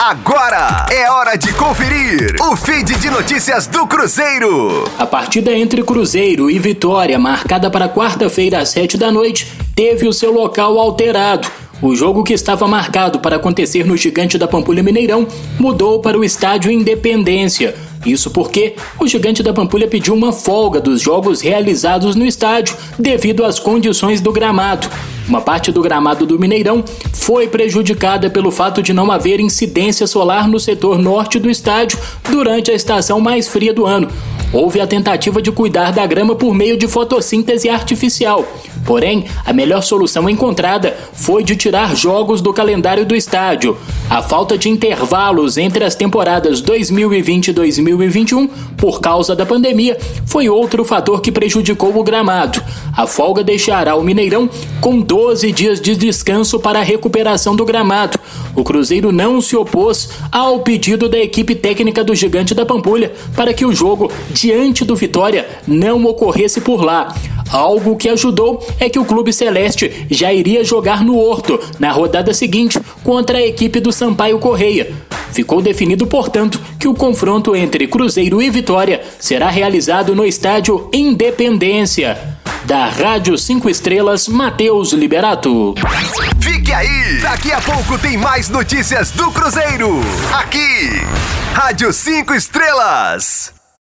Agora é hora de conferir o feed de notícias do Cruzeiro. A partida entre Cruzeiro e Vitória, marcada para quarta-feira às sete da noite, teve o seu local alterado. O jogo que estava marcado para acontecer no Gigante da Pampulha Mineirão mudou para o Estádio Independência. Isso porque o Gigante da Pampulha pediu uma folga dos jogos realizados no estádio devido às condições do gramado. Uma parte do gramado do Mineirão foi prejudicada pelo fato de não haver incidência solar no setor norte do estádio durante a estação mais fria do ano. Houve a tentativa de cuidar da grama por meio de fotossíntese artificial. Porém, a melhor solução encontrada foi de tirar jogos do calendário do estádio. A falta de intervalos entre as temporadas 2020 e 2021, por causa da pandemia, foi outro fator que prejudicou o gramado. A folga deixará o Mineirão com 12 dias de descanso para a recuperação do gramado. O Cruzeiro não se opôs ao pedido da equipe técnica do Gigante da Pampulha para que o jogo diante do Vitória não ocorresse por lá. Algo que ajudou é que o Clube Celeste já iria jogar no Horto na rodada seguinte contra a equipe do Sampaio Correia. Ficou definido, portanto, que o confronto entre Cruzeiro e Vitória será realizado no estádio Independência. Da Rádio 5 Estrelas, Matheus Liberato. Fique aí! Daqui a pouco tem mais notícias do Cruzeiro. Aqui, Rádio 5 Estrelas.